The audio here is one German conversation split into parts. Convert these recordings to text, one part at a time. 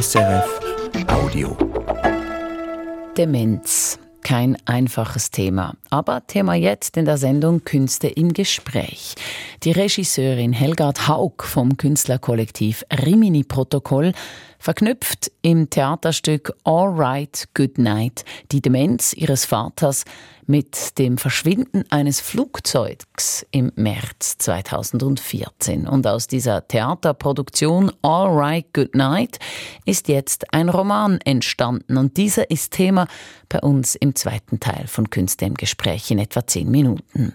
SRF Audio. Demenz. Kein einfaches Thema, aber Thema jetzt in der Sendung Künste im Gespräch. Die Regisseurin Helgard Haug vom Künstlerkollektiv Rimini Protokoll verknüpft im Theaterstück All Right, Good Night die Demenz ihres Vaters mit dem Verschwinden eines Flugzeugs im März 2014. Und aus dieser Theaterproduktion All Right, Good Night ist jetzt ein Roman entstanden. Und dieser ist Thema bei uns im zweiten Teil von Künste im Gespräch in etwa zehn Minuten.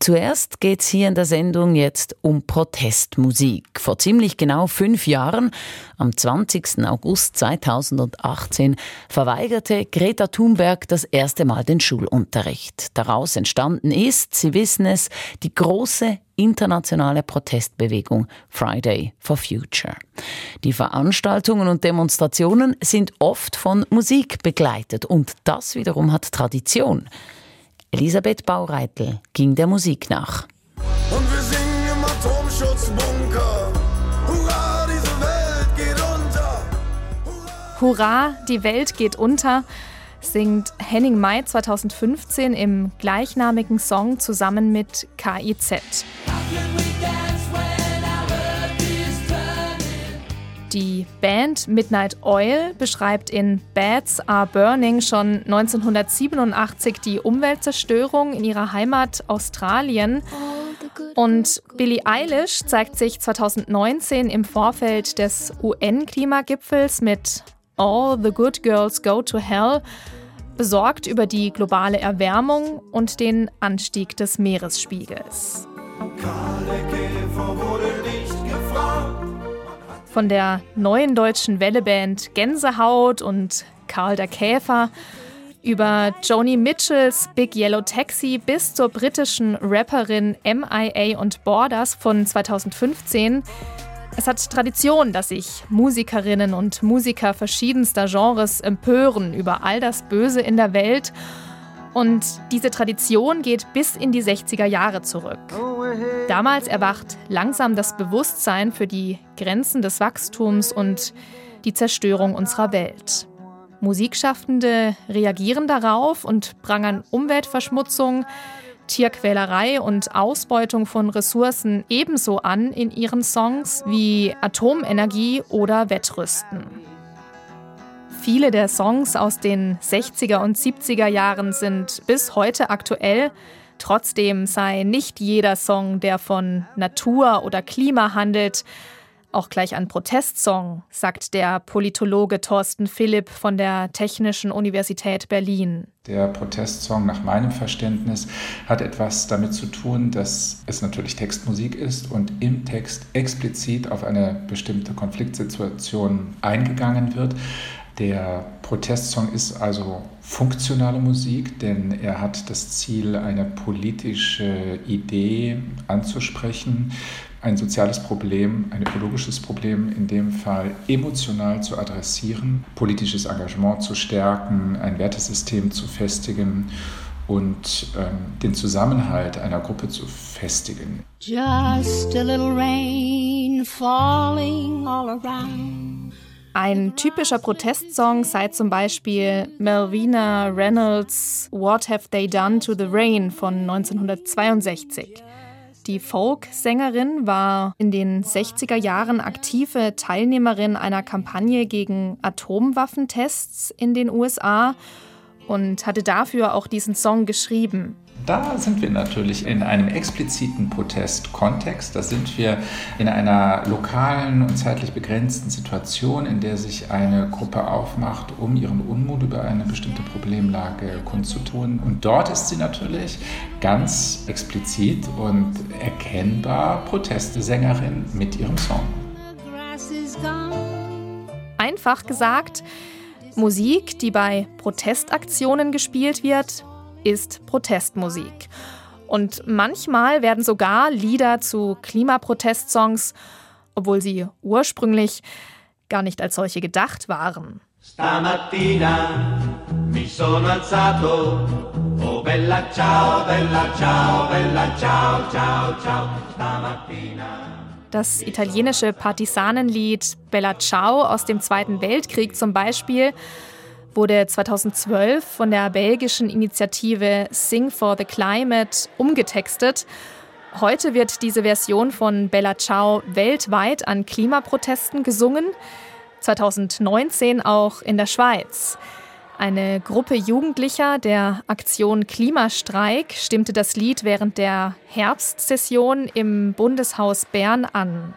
Zuerst geht es hier in der Sendung jetzt um Protestmusik. Vor ziemlich genau fünf Jahren, am 20. August 2018, verweigerte Greta Thunberg das erste Mal den Schulunterricht. Daraus entstanden ist, Sie wissen es, die große internationale Protestbewegung Friday for Future. Die Veranstaltungen und Demonstrationen sind oft von Musik begleitet und das wiederum hat Tradition. Elisabeth Baureitel ging der Musik nach. Und wir singen im Atomschutzbunker. Hurra, diese Welt geht unter. Hurra, die Welt geht unter, singt Henning May 2015 im gleichnamigen Song zusammen mit KIZ. Die Band Midnight Oil beschreibt in Bats Are Burning schon 1987 die Umweltzerstörung in ihrer Heimat Australien. Und Billie Eilish zeigt sich 2019 im Vorfeld des UN-Klimagipfels mit All the Good Girls Go to Hell besorgt über die globale Erwärmung und den Anstieg des Meeresspiegels. Karl Von der neuen deutschen Welleband Gänsehaut und Karl der Käfer über Joni Mitchells Big Yellow Taxi bis zur britischen Rapperin MIA und Borders von 2015. Es hat Tradition, dass sich Musikerinnen und Musiker verschiedenster Genres empören über all das Böse in der Welt. Und diese Tradition geht bis in die 60er Jahre zurück. Damals erwacht langsam das Bewusstsein für die Grenzen des Wachstums und die Zerstörung unserer Welt. Musikschaffende reagieren darauf und prangern Umweltverschmutzung, Tierquälerei und Ausbeutung von Ressourcen ebenso an in ihren Songs wie Atomenergie oder Wettrüsten. Viele der Songs aus den 60er und 70er Jahren sind bis heute aktuell. Trotzdem sei nicht jeder Song, der von Natur oder Klima handelt, auch gleich ein Protestsong, sagt der Politologe Thorsten Philipp von der Technischen Universität Berlin. Der Protestsong nach meinem Verständnis hat etwas damit zu tun, dass es natürlich Textmusik ist und im Text explizit auf eine bestimmte Konfliktsituation eingegangen wird. Der Protestsong ist also funktionale Musik, denn er hat das Ziel, eine politische Idee anzusprechen, ein soziales Problem, ein ökologisches Problem in dem Fall emotional zu adressieren, politisches Engagement zu stärken, ein Wertesystem zu festigen und ähm, den Zusammenhalt einer Gruppe zu festigen. Just a little rain falling all around. Ein typischer Protestsong sei zum Beispiel Melvina Reynolds What Have They Done to the Rain von 1962. Die Folk-Sängerin war in den 60er Jahren aktive Teilnehmerin einer Kampagne gegen Atomwaffentests in den USA und hatte dafür auch diesen Song geschrieben. Da sind wir natürlich in einem expliziten Protestkontext. Da sind wir in einer lokalen und zeitlich begrenzten Situation, in der sich eine Gruppe aufmacht, um ihren Unmut über eine bestimmte Problemlage kundzutun. Und dort ist sie natürlich ganz explizit und erkennbar Protestsängerin mit ihrem Song. Einfach gesagt, Musik, die bei Protestaktionen gespielt wird, ist Protestmusik. Und manchmal werden sogar Lieder zu Klimaprotestsongs, obwohl sie ursprünglich gar nicht als solche gedacht waren. Stamattina mi sono alzato, oh bella ciao, bella ciao, bella ciao, ciao, ciao. Stamattina Das italienische Partisanenlied Bella Ciao aus dem Zweiten Weltkrieg zum Beispiel wurde 2012 von der belgischen Initiative Sing for the Climate umgetextet. Heute wird diese Version von Bella Ciao weltweit an Klimaprotesten gesungen, 2019 auch in der Schweiz. Eine Gruppe Jugendlicher der Aktion Klimastreik stimmte das Lied während der Herbstsession im Bundeshaus Bern an.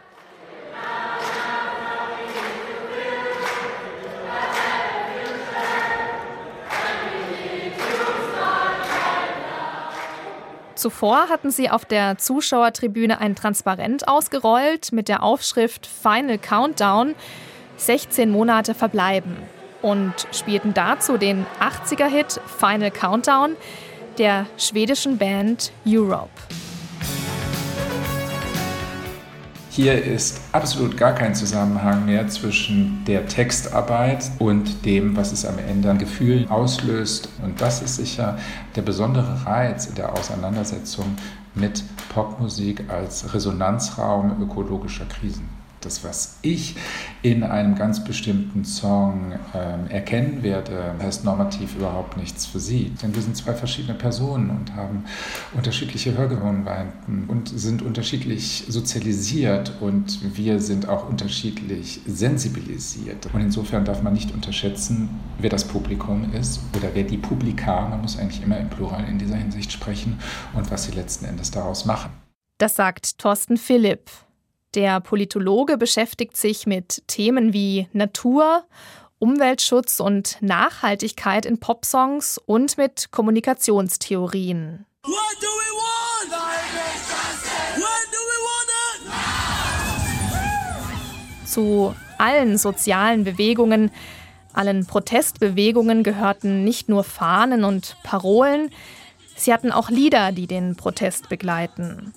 Zuvor hatten sie auf der Zuschauertribüne ein Transparent ausgerollt mit der Aufschrift Final Countdown 16 Monate verbleiben und spielten dazu den 80er-Hit Final Countdown der schwedischen Band Europe. Hier ist absolut gar kein Zusammenhang mehr zwischen der Textarbeit und dem, was es am Ende an Gefühlen auslöst. Und das ist sicher der besondere Reiz in der Auseinandersetzung mit Popmusik als Resonanzraum ökologischer Krisen das, was ich in einem ganz bestimmten Song ähm, erkennen werde, heißt normativ überhaupt nichts für sie. Denn wir sind zwei verschiedene Personen und haben unterschiedliche Hörgewohnheiten und sind unterschiedlich sozialisiert und wir sind auch unterschiedlich sensibilisiert. Und insofern darf man nicht unterschätzen, wer das Publikum ist oder wer die Publika, man muss eigentlich immer im Plural in dieser Hinsicht sprechen und was sie letzten Endes daraus machen. Das sagt Thorsten Philipp. Der Politologe beschäftigt sich mit Themen wie Natur, Umweltschutz und Nachhaltigkeit in Popsongs und mit Kommunikationstheorien. Zu allen sozialen Bewegungen, allen Protestbewegungen gehörten nicht nur Fahnen und Parolen, sie hatten auch Lieder, die den Protest begleiten.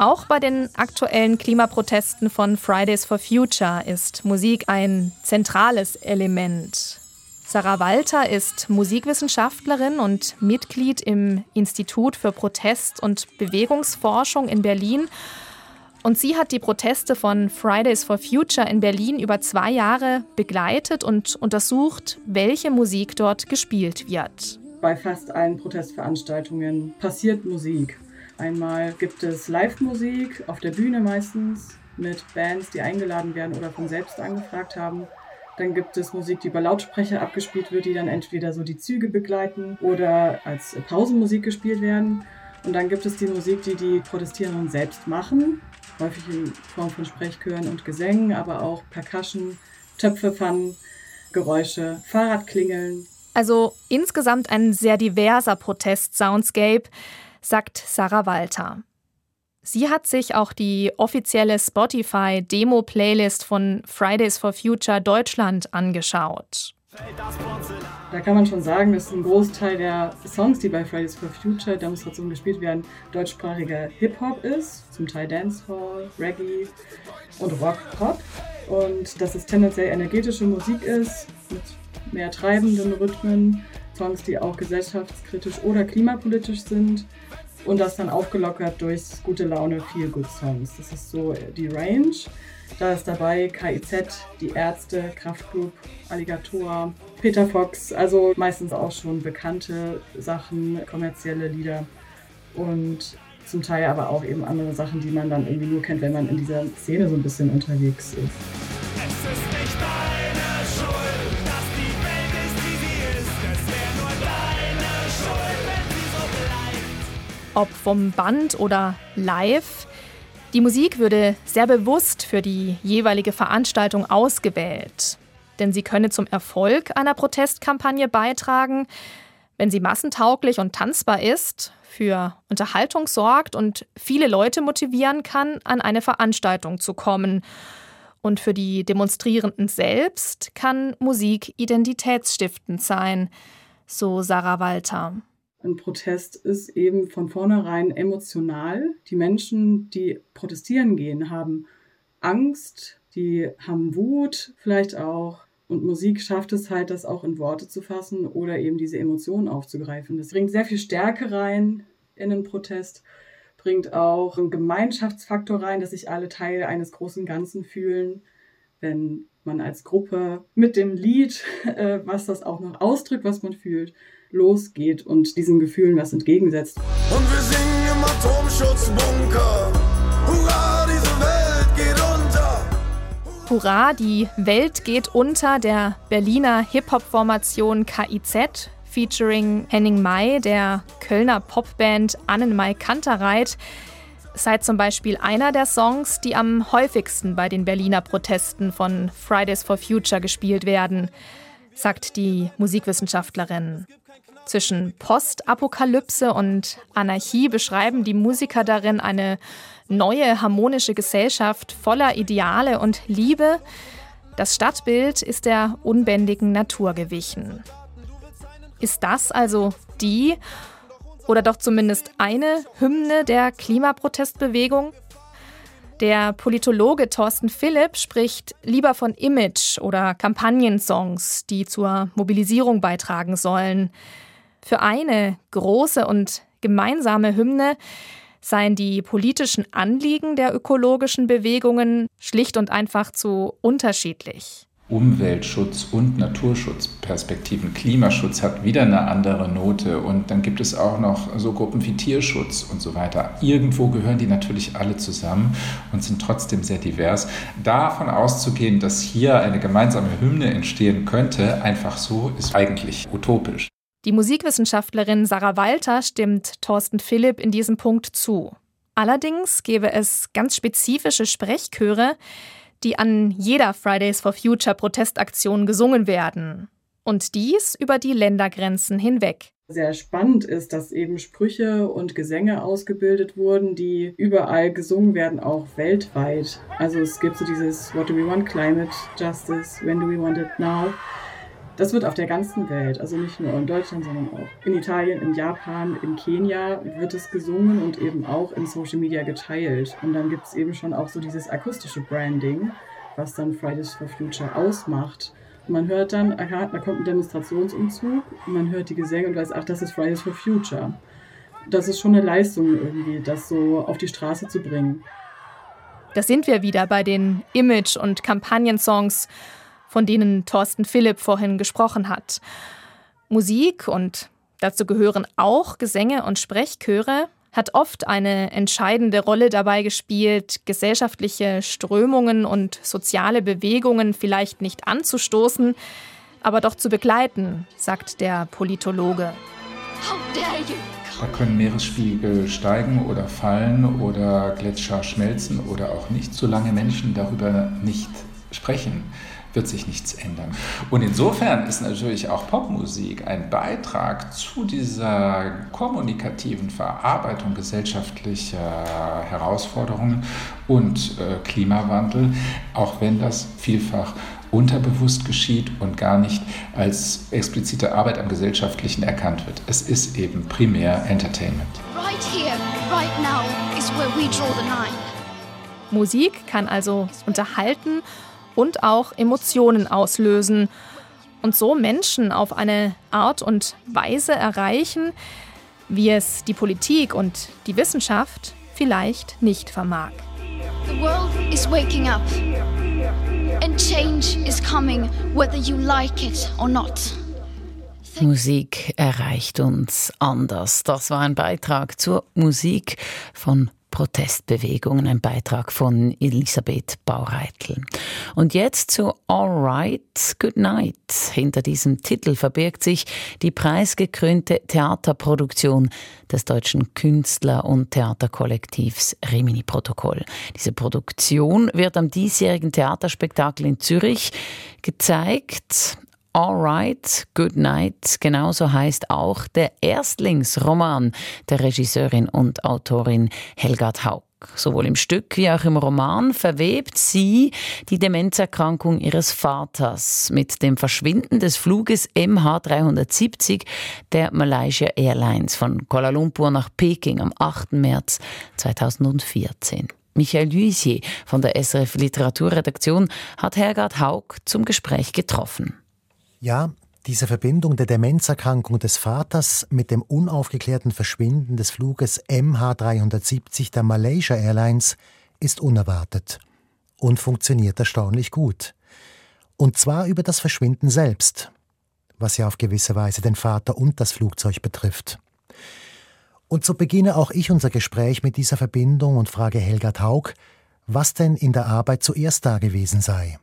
Auch bei den aktuellen Klimaprotesten von Fridays for Future ist Musik ein zentrales Element. Sarah Walter ist Musikwissenschaftlerin und Mitglied im Institut für Protest- und Bewegungsforschung in Berlin. Und sie hat die Proteste von Fridays for Future in Berlin über zwei Jahre begleitet und untersucht, welche Musik dort gespielt wird. Bei fast allen Protestveranstaltungen passiert Musik. Einmal gibt es Live-Musik auf der Bühne meistens mit Bands, die eingeladen werden oder von selbst angefragt haben. Dann gibt es Musik, die über Lautsprecher abgespielt wird, die dann entweder so die Züge begleiten oder als Pausenmusik gespielt werden. Und dann gibt es die Musik, die die Protestierenden selbst machen, häufig in Form von Sprechchören und Gesängen, aber auch Percussion, Töpfe, Pfannen, Geräusche, Fahrradklingeln. Also insgesamt ein sehr diverser Protest-Soundscape sagt Sarah Walter. Sie hat sich auch die offizielle Spotify-Demo-Playlist von Fridays for Future Deutschland angeschaut. Da kann man schon sagen, dass ein Großteil der Songs, die bei Fridays for Future Demonstrationen gespielt werden, deutschsprachiger Hip-Hop ist, zum Teil Dancehall, Reggae und Rock-Pop. Und dass es tendenziell energetische Musik ist, mit mehr treibenden Rhythmen, Songs, die auch gesellschaftskritisch oder klimapolitisch sind und das dann aufgelockert durch gute Laune Feel Good Songs. Das ist so die Range. Da ist dabei KIZ, die Ärzte, Kraftgroup, Alligator, Peter Fox, also meistens auch schon bekannte Sachen, kommerzielle Lieder und zum Teil aber auch eben andere Sachen, die man dann irgendwie nur kennt, wenn man in dieser Szene so ein bisschen unterwegs ist. Ob vom Band oder live. Die Musik würde sehr bewusst für die jeweilige Veranstaltung ausgewählt, denn sie könne zum Erfolg einer Protestkampagne beitragen, wenn sie massentauglich und tanzbar ist, für Unterhaltung sorgt und viele Leute motivieren kann, an eine Veranstaltung zu kommen. Und für die Demonstrierenden selbst kann Musik identitätsstiftend sein, so Sarah Walter. Ein Protest ist eben von vornherein emotional. Die Menschen, die protestieren gehen, haben Angst, die haben Wut vielleicht auch. Und Musik schafft es halt, das auch in Worte zu fassen oder eben diese Emotionen aufzugreifen. Das bringt sehr viel Stärke rein in den Protest bringt auch einen Gemeinschaftsfaktor rein, dass sich alle Teil eines großen Ganzen fühlen, wenn man als Gruppe mit dem Lied, äh, was das auch noch ausdrückt, was man fühlt, losgeht und diesen Gefühlen was entgegensetzt. Und wir singen im Atomschutzbunker. Hurra, diese Welt geht unter. Hurra, die Welt geht unter der Berliner Hip-Hop-Formation KIZ featuring Henning May, der Kölner Popband Annenmai Kantereit, sei zum Beispiel einer der Songs, die am häufigsten bei den Berliner Protesten von Fridays for Future gespielt werden, sagt die Musikwissenschaftlerin. Zwischen Postapokalypse und Anarchie beschreiben die Musiker darin eine neue harmonische Gesellschaft voller Ideale und Liebe. Das Stadtbild ist der unbändigen Natur gewichen. Ist das also die oder doch zumindest eine Hymne der Klimaprotestbewegung? Der Politologe Thorsten Philipp spricht lieber von Image- oder Kampagnensongs, die zur Mobilisierung beitragen sollen. Für eine große und gemeinsame Hymne seien die politischen Anliegen der ökologischen Bewegungen schlicht und einfach zu unterschiedlich. Umweltschutz und Naturschutzperspektiven. Klimaschutz hat wieder eine andere Note und dann gibt es auch noch so Gruppen wie Tierschutz und so weiter. Irgendwo gehören die natürlich alle zusammen und sind trotzdem sehr divers. Davon auszugehen, dass hier eine gemeinsame Hymne entstehen könnte, einfach so, ist eigentlich utopisch. Die Musikwissenschaftlerin Sarah Walter stimmt Thorsten Philipp in diesem Punkt zu. Allerdings gäbe es ganz spezifische Sprechchöre, die an jeder Fridays for Future Protestaktion gesungen werden. Und dies über die Ländergrenzen hinweg. Sehr spannend ist, dass eben Sprüche und Gesänge ausgebildet wurden, die überall gesungen werden, auch weltweit. Also es gibt so dieses What do we want? Climate Justice, When do we want it now? Das wird auf der ganzen Welt, also nicht nur in Deutschland, sondern auch in Italien, in Japan, in Kenia wird es gesungen und eben auch in Social Media geteilt. Und dann gibt es eben schon auch so dieses akustische Branding, was dann Fridays for Future ausmacht. Und man hört dann, aha, da kommt ein Demonstrationsumzug und man hört die Gesänge und weiß, ach, das ist Fridays for Future. Das ist schon eine Leistung irgendwie, das so auf die Straße zu bringen. Da sind wir wieder bei den Image- und Kampagnensongs von denen Thorsten Philipp vorhin gesprochen hat. Musik und dazu gehören auch Gesänge und Sprechchöre hat oft eine entscheidende Rolle dabei gespielt, gesellschaftliche Strömungen und soziale Bewegungen vielleicht nicht anzustoßen, aber doch zu begleiten, sagt der Politologe. Da können Meeresspiegel steigen oder fallen oder Gletscher schmelzen oder auch nicht, solange Menschen darüber nicht sprechen wird sich nichts ändern. Und insofern ist natürlich auch Popmusik ein Beitrag zu dieser kommunikativen Verarbeitung gesellschaftlicher Herausforderungen und äh, Klimawandel, auch wenn das vielfach unterbewusst geschieht und gar nicht als explizite Arbeit am Gesellschaftlichen erkannt wird. Es ist eben primär Entertainment. Right here, right now is where we draw the line. Musik kann also unterhalten und auch Emotionen auslösen und so Menschen auf eine Art und Weise erreichen, wie es die Politik und die Wissenschaft vielleicht nicht vermag. The world is waking up and change is coming whether you like it or not. Musik erreicht uns anders. Das war ein Beitrag zur Musik von Protestbewegungen, ein Beitrag von Elisabeth Baureitel. Und jetzt zu All Right, Good Night. Hinter diesem Titel verbirgt sich die preisgekrönte Theaterproduktion des deutschen Künstler- und Theaterkollektivs Rimini Protokoll. Diese Produktion wird am diesjährigen Theaterspektakel in Zürich gezeigt. Alright, Good Night, genauso heißt auch der Erstlingsroman der Regisseurin und Autorin Helgard Haug. Sowohl im Stück wie auch im Roman verwebt sie die Demenzerkrankung ihres Vaters mit dem Verschwinden des Fluges MH370 der Malaysia Airlines von Kuala Lumpur nach Peking am 8. März 2014. Michael Luisier von der SRF Literaturredaktion hat Helgard Haug zum Gespräch getroffen. Ja, Diese Verbindung der Demenzerkrankung des Vaters mit dem unaufgeklärten Verschwinden des Fluges MH370 der Malaysia Airlines ist unerwartet und funktioniert erstaunlich gut. Und zwar über das Verschwinden selbst, was ja auf gewisse Weise den Vater und das Flugzeug betrifft. Und so beginne auch ich unser Gespräch mit dieser Verbindung und frage Helga Taug, was denn in der Arbeit zuerst da gewesen sei.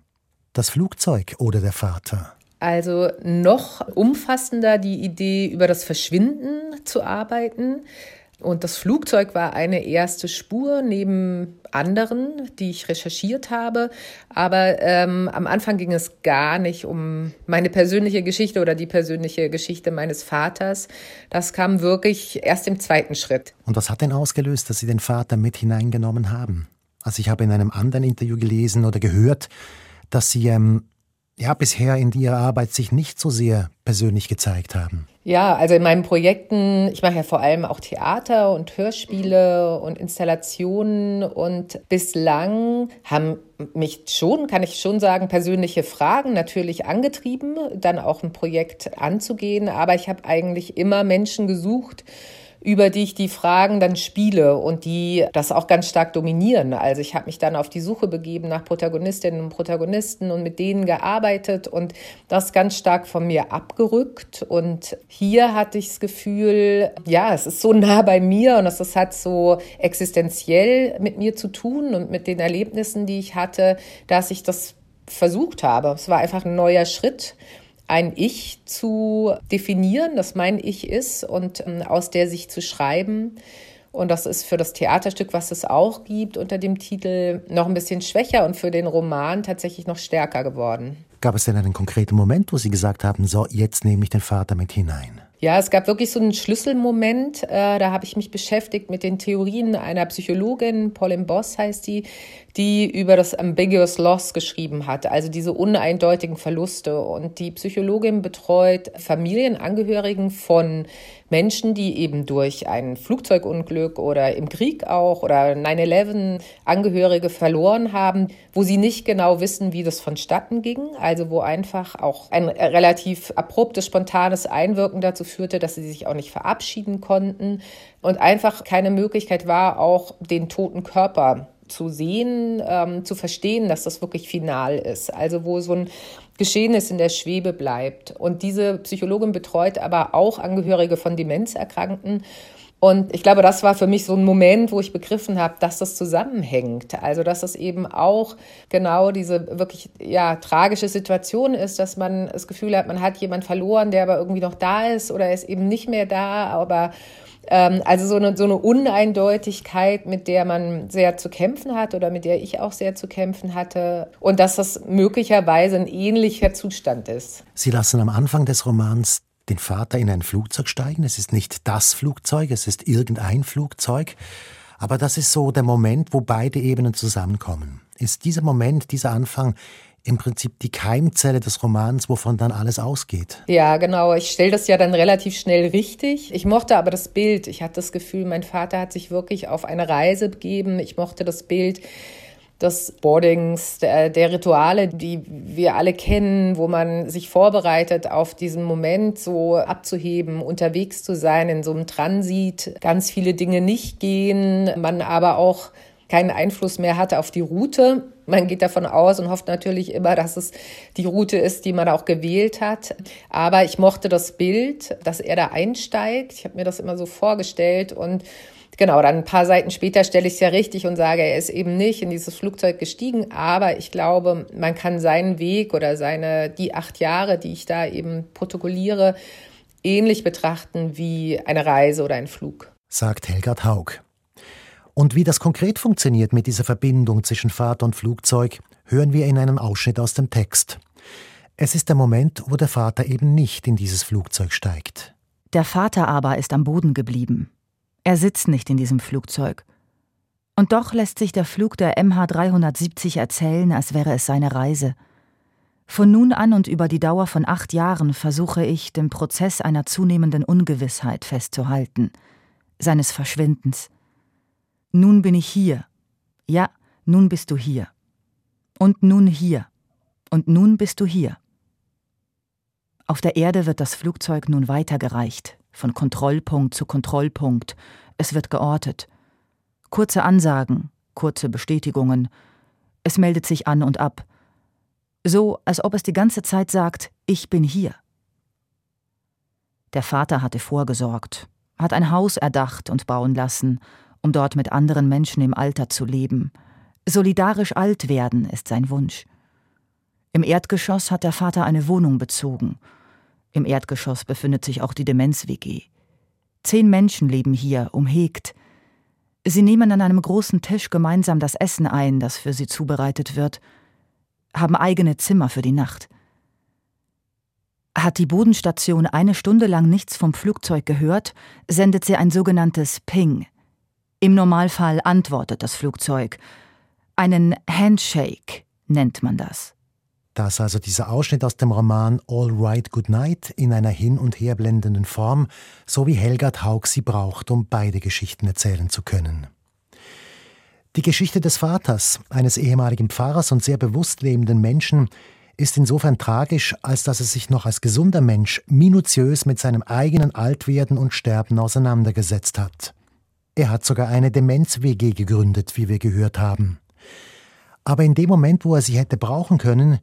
Das Flugzeug oder der Vater? Also noch umfassender die Idee, über das Verschwinden zu arbeiten. Und das Flugzeug war eine erste Spur neben anderen, die ich recherchiert habe. Aber ähm, am Anfang ging es gar nicht um meine persönliche Geschichte oder die persönliche Geschichte meines Vaters. Das kam wirklich erst im zweiten Schritt. Und was hat denn ausgelöst, dass Sie den Vater mit hineingenommen haben? Also ich habe in einem anderen Interview gelesen oder gehört, dass Sie ähm, ja bisher in Ihrer Arbeit sich nicht so sehr persönlich gezeigt haben. Ja, also in meinen Projekten, ich mache ja vor allem auch Theater und Hörspiele und Installationen und bislang haben mich schon, kann ich schon sagen, persönliche Fragen natürlich angetrieben, dann auch ein Projekt anzugehen, aber ich habe eigentlich immer Menschen gesucht, über die ich die Fragen dann spiele und die das auch ganz stark dominieren. Also ich habe mich dann auf die Suche begeben nach Protagonistinnen und Protagonisten und mit denen gearbeitet und das ganz stark von mir abgerückt. Und hier hatte ich das Gefühl, ja, es ist so nah bei mir und es hat so existenziell mit mir zu tun und mit den Erlebnissen, die ich hatte, dass ich das versucht habe. Es war einfach ein neuer Schritt ein Ich zu definieren, das mein Ich ist und ähm, aus der sich zu schreiben. Und das ist für das Theaterstück, was es auch gibt, unter dem Titel noch ein bisschen schwächer und für den Roman tatsächlich noch stärker geworden. Gab es denn einen konkreten Moment, wo Sie gesagt haben, so, jetzt nehme ich den Vater mit hinein? Ja, es gab wirklich so einen Schlüsselmoment. Äh, da habe ich mich beschäftigt mit den Theorien einer Psychologin, Pauline Boss heißt die, die über das Ambiguous Loss geschrieben hat, also diese uneindeutigen Verluste. Und die Psychologin betreut Familienangehörigen von Menschen, die eben durch ein Flugzeugunglück oder im Krieg auch oder 9-11 Angehörige verloren haben, wo sie nicht genau wissen, wie das vonstatten ging. Also wo einfach auch ein relativ abruptes, spontanes Einwirken dazu führte, dass sie sich auch nicht verabschieden konnten und einfach keine Möglichkeit war, auch den toten Körper zu sehen, ähm, zu verstehen, dass das wirklich final ist. Also wo so ein Geschehnis in der Schwebe bleibt. Und diese Psychologin betreut aber auch Angehörige von Demenzerkrankten. Und ich glaube, das war für mich so ein Moment, wo ich begriffen habe, dass das zusammenhängt. Also, dass es eben auch genau diese wirklich ja, tragische Situation ist, dass man das Gefühl hat, man hat jemand verloren, der aber irgendwie noch da ist oder er ist eben nicht mehr da, aber also so eine, so eine Uneindeutigkeit, mit der man sehr zu kämpfen hat oder mit der ich auch sehr zu kämpfen hatte. Und dass das möglicherweise ein ähnlicher Zustand ist. Sie lassen am Anfang des Romans den Vater in ein Flugzeug steigen. Es ist nicht das Flugzeug, es ist irgendein Flugzeug. Aber das ist so der Moment, wo beide Ebenen zusammenkommen. Ist dieser Moment, dieser Anfang im Prinzip die Keimzelle des Romans, wovon dann alles ausgeht. Ja, genau. Ich stelle das ja dann relativ schnell richtig. Ich mochte aber das Bild. Ich hatte das Gefühl, mein Vater hat sich wirklich auf eine Reise begeben. Ich mochte das Bild des Boardings, der, der, Rituale, die wir alle kennen, wo man sich vorbereitet, auf diesen Moment so abzuheben, unterwegs zu sein, in so einem Transit, ganz viele Dinge nicht gehen, man aber auch keinen Einfluss mehr hatte auf die Route. Man geht davon aus und hofft natürlich immer, dass es die Route ist, die man auch gewählt hat. Aber ich mochte das Bild, dass er da einsteigt. Ich habe mir das immer so vorgestellt und genau, dann ein paar Seiten später stelle ich es ja richtig und sage, er ist eben nicht in dieses Flugzeug gestiegen. Aber ich glaube, man kann seinen Weg oder seine, die acht Jahre, die ich da eben protokolliere, ähnlich betrachten wie eine Reise oder ein Flug. Sagt Helgard Haug. Und wie das konkret funktioniert mit dieser Verbindung zwischen Vater und Flugzeug, hören wir in einem Ausschnitt aus dem Text. Es ist der Moment, wo der Vater eben nicht in dieses Flugzeug steigt. Der Vater aber ist am Boden geblieben. Er sitzt nicht in diesem Flugzeug. Und doch lässt sich der Flug der MH370 erzählen, als wäre es seine Reise. Von nun an und über die Dauer von acht Jahren versuche ich, den Prozess einer zunehmenden Ungewissheit festzuhalten, seines Verschwindens. Nun bin ich hier. Ja, nun bist du hier. Und nun hier. Und nun bist du hier. Auf der Erde wird das Flugzeug nun weitergereicht, von Kontrollpunkt zu Kontrollpunkt. Es wird geortet. Kurze Ansagen, kurze Bestätigungen. Es meldet sich an und ab. So, als ob es die ganze Zeit sagt, ich bin hier. Der Vater hatte vorgesorgt, hat ein Haus erdacht und bauen lassen, um dort mit anderen Menschen im Alter zu leben. Solidarisch alt werden ist sein Wunsch. Im Erdgeschoss hat der Vater eine Wohnung bezogen. Im Erdgeschoss befindet sich auch die Demenz-WG. Zehn Menschen leben hier, umhegt. Sie nehmen an einem großen Tisch gemeinsam das Essen ein, das für sie zubereitet wird, haben eigene Zimmer für die Nacht. Hat die Bodenstation eine Stunde lang nichts vom Flugzeug gehört, sendet sie ein sogenanntes Ping. Im Normalfall antwortet das Flugzeug. Einen Handshake nennt man das. Das also dieser Ausschnitt aus dem Roman All Right Good Night in einer hin und her blendenden Form, so wie Helgard Haug sie braucht, um beide Geschichten erzählen zu können. Die Geschichte des Vaters, eines ehemaligen Pfarrers und sehr bewusst lebenden Menschen, ist insofern tragisch, als dass er sich noch als gesunder Mensch minutiös mit seinem eigenen Altwerden und Sterben auseinandergesetzt hat. Er hat sogar eine Demenz-WG gegründet, wie wir gehört haben. Aber in dem Moment, wo er sie hätte brauchen können,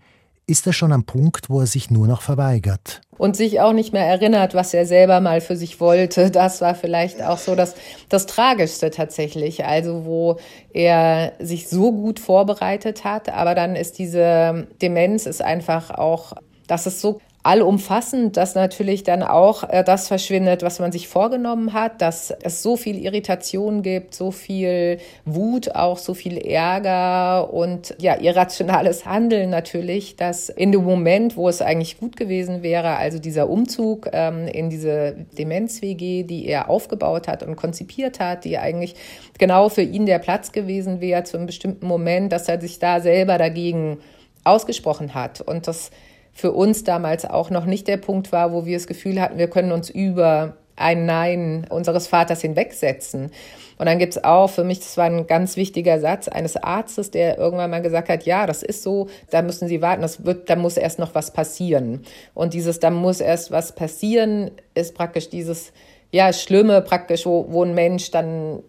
ist er schon am Punkt, wo er sich nur noch verweigert. Und sich auch nicht mehr erinnert, was er selber mal für sich wollte. Das war vielleicht auch so das, das Tragischste tatsächlich. Also wo er sich so gut vorbereitet hat, aber dann ist diese Demenz ist einfach auch, das ist so allumfassend, dass natürlich dann auch äh, das verschwindet, was man sich vorgenommen hat, dass es so viel Irritation gibt, so viel Wut, auch so viel Ärger und ja, irrationales Handeln natürlich, dass in dem Moment, wo es eigentlich gut gewesen wäre, also dieser Umzug ähm, in diese Demenz-WG, die er aufgebaut hat und konzipiert hat, die eigentlich genau für ihn der Platz gewesen wäre zu einem bestimmten Moment, dass er sich da selber dagegen ausgesprochen hat. Und das für uns damals auch noch nicht der Punkt war, wo wir das Gefühl hatten, wir können uns über ein Nein unseres Vaters hinwegsetzen. Und dann gibt es auch, für mich, das war ein ganz wichtiger Satz eines Arztes, der irgendwann mal gesagt hat, ja, das ist so, da müssen Sie warten, das wird, da muss erst noch was passieren. Und dieses, da muss erst was passieren, ist praktisch dieses, ja, Schlimme praktisch, wo, wo ein Mensch dann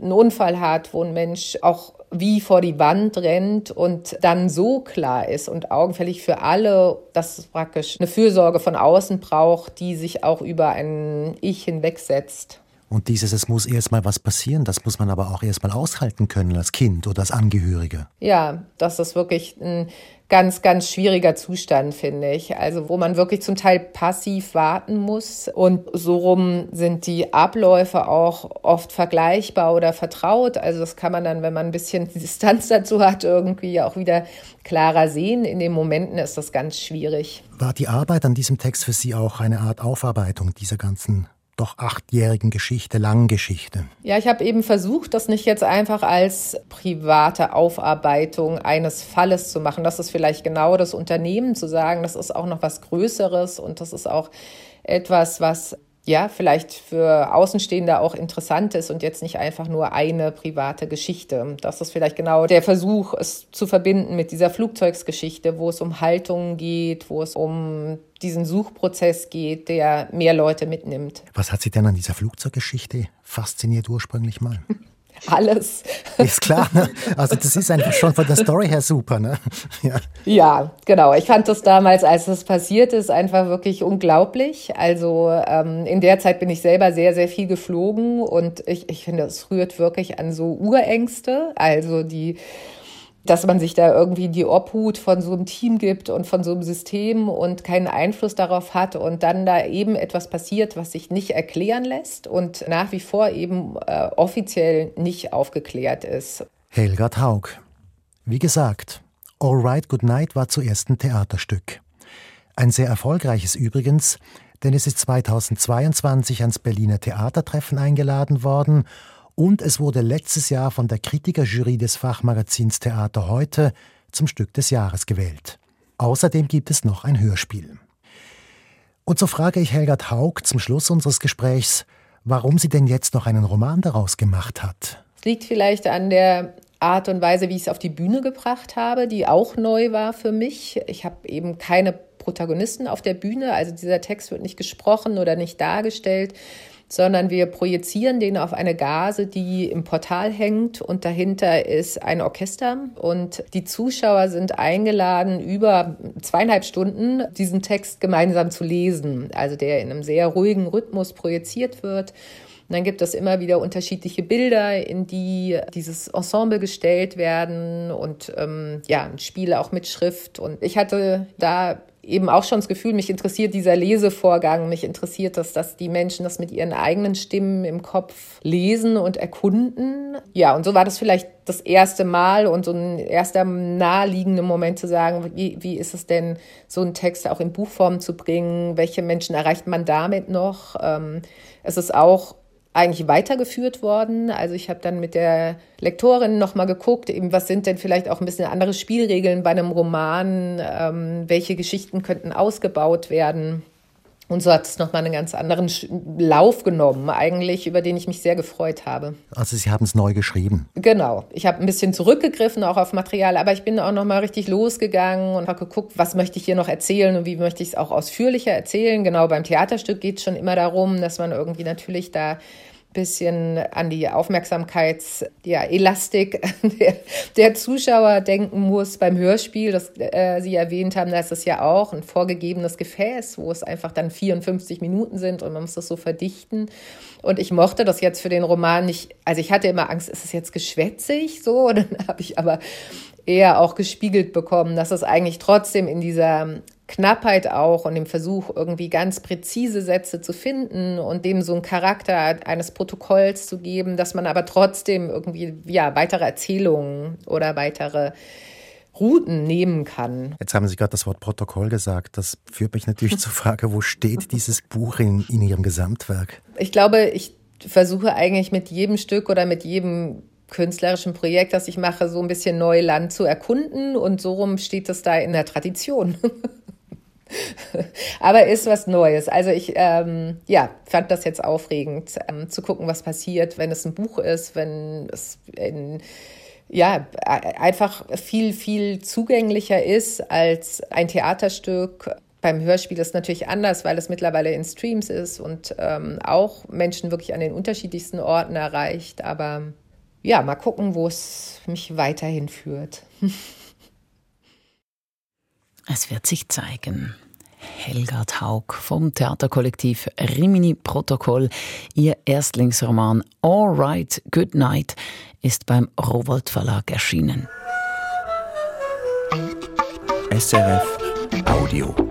einen Unfall hat, wo ein Mensch auch wie vor die Wand rennt und dann so klar ist und augenfällig für alle, dass es praktisch eine Fürsorge von außen braucht, die sich auch über ein Ich hinwegsetzt. Und dieses, es muss erstmal was passieren, das muss man aber auch erstmal aushalten können als Kind oder als Angehörige. Ja, das ist wirklich ein ganz, ganz schwieriger Zustand, finde ich. Also, wo man wirklich zum Teil passiv warten muss. Und so rum sind die Abläufe auch oft vergleichbar oder vertraut. Also, das kann man dann, wenn man ein bisschen Distanz dazu hat, irgendwie auch wieder klarer sehen. In den Momenten ist das ganz schwierig. War die Arbeit an diesem Text für Sie auch eine Art Aufarbeitung dieser ganzen doch achtjährigen Geschichte, langen Geschichte. Ja, ich habe eben versucht, das nicht jetzt einfach als private Aufarbeitung eines Falles zu machen. Das ist vielleicht genau das Unternehmen zu sagen, das ist auch noch was Größeres und das ist auch etwas, was ja, vielleicht für Außenstehende auch interessant ist und jetzt nicht einfach nur eine private Geschichte. Das ist vielleicht genau der Versuch, es zu verbinden mit dieser Flugzeugsgeschichte, wo es um Haltungen geht, wo es um diesen Suchprozess geht, der mehr Leute mitnimmt. Was hat Sie denn an dieser Flugzeuggeschichte fasziniert ursprünglich mal? alles. Ist klar, ne? Also das ist einfach schon von der Story her super, ne? Ja. ja, genau. Ich fand das damals, als das passiert ist, einfach wirklich unglaublich. Also ähm, in der Zeit bin ich selber sehr, sehr viel geflogen und ich, ich finde, es rührt wirklich an so Urängste. Also die dass man sich da irgendwie die Obhut von so einem Team gibt und von so einem System und keinen Einfluss darauf hat und dann da eben etwas passiert, was sich nicht erklären lässt und nach wie vor eben äh, offiziell nicht aufgeklärt ist. Helgard Haug. Wie gesagt, All Right Good Night war zuerst ein Theaterstück. Ein sehr erfolgreiches übrigens, denn es ist 2022 ans Berliner Theatertreffen eingeladen worden und es wurde letztes Jahr von der Kritikerjury des Fachmagazins Theater heute zum Stück des Jahres gewählt. Außerdem gibt es noch ein Hörspiel. Und so frage ich Helgard Haug zum Schluss unseres Gesprächs, warum sie denn jetzt noch einen Roman daraus gemacht hat. Es liegt vielleicht an der Art und Weise, wie ich es auf die Bühne gebracht habe, die auch neu war für mich. Ich habe eben keine Protagonisten auf der Bühne. Also dieser Text wird nicht gesprochen oder nicht dargestellt, sondern wir projizieren den auf eine Gase, die im Portal hängt und dahinter ist ein Orchester und die Zuschauer sind eingeladen, über zweieinhalb Stunden diesen Text gemeinsam zu lesen, also der in einem sehr ruhigen Rhythmus projiziert wird. Und dann gibt es immer wieder unterschiedliche Bilder, in die dieses Ensemble gestellt werden und ähm, ja, Spiele auch mit Schrift. Und ich hatte da eben auch schon das Gefühl, mich interessiert dieser Lesevorgang, mich interessiert das, dass die Menschen das mit ihren eigenen Stimmen im Kopf lesen und erkunden. Ja, und so war das vielleicht das erste Mal und so ein erster naheliegender Moment zu sagen, wie, wie ist es denn, so einen Text auch in Buchform zu bringen? Welche Menschen erreicht man damit noch? Ähm, es ist auch eigentlich weitergeführt worden. Also ich habe dann mit der Lektorin nochmal geguckt, eben was sind denn vielleicht auch ein bisschen andere Spielregeln bei einem Roman, ähm, welche Geschichten könnten ausgebaut werden. Und so hat es nochmal einen ganz anderen Lauf genommen, eigentlich, über den ich mich sehr gefreut habe. Also Sie haben es neu geschrieben. Genau. Ich habe ein bisschen zurückgegriffen, auch auf Material, aber ich bin auch nochmal richtig losgegangen und habe geguckt, was möchte ich hier noch erzählen und wie möchte ich es auch ausführlicher erzählen. Genau, beim Theaterstück geht es schon immer darum, dass man irgendwie natürlich da bisschen an die Aufmerksamkeitselastik ja, der, der, Zuschauer denken muss beim Hörspiel, das äh, Sie erwähnt haben, da ist es ja auch ein vorgegebenes Gefäß, wo es einfach dann 54 Minuten sind und man muss das so verdichten. Und ich mochte das jetzt für den Roman nicht, also ich hatte immer Angst, ist es jetzt geschwätzig so? Dann habe ich aber eher auch gespiegelt bekommen, dass es eigentlich trotzdem in dieser Knappheit auch und dem Versuch, irgendwie ganz präzise Sätze zu finden und dem so einen Charakter eines Protokolls zu geben, dass man aber trotzdem irgendwie ja, weitere Erzählungen oder weitere Routen nehmen kann. Jetzt haben Sie gerade das Wort Protokoll gesagt. Das führt mich natürlich zur Frage, wo steht dieses Buch in, in Ihrem Gesamtwerk? Ich glaube, ich versuche eigentlich mit jedem Stück oder mit jedem künstlerischen Projekt, das ich mache, so ein bisschen Neuland zu erkunden und so rum steht es da in der Tradition. Aber ist was Neues. Also ich ähm, ja, fand das jetzt aufregend, ähm, zu gucken, was passiert, wenn es ein Buch ist, wenn es in, ja, einfach viel, viel zugänglicher ist als ein Theaterstück. Beim Hörspiel ist es natürlich anders, weil es mittlerweile in Streams ist und ähm, auch Menschen wirklich an den unterschiedlichsten Orten erreicht. Aber ja, mal gucken, wo es mich weiterhin führt. Es wird sich zeigen. Helgard Haug vom Theaterkollektiv Rimini Protokoll. Ihr Erstlingsroman All Right, Good Night ist beim Rowold Verlag erschienen. SRF Audio.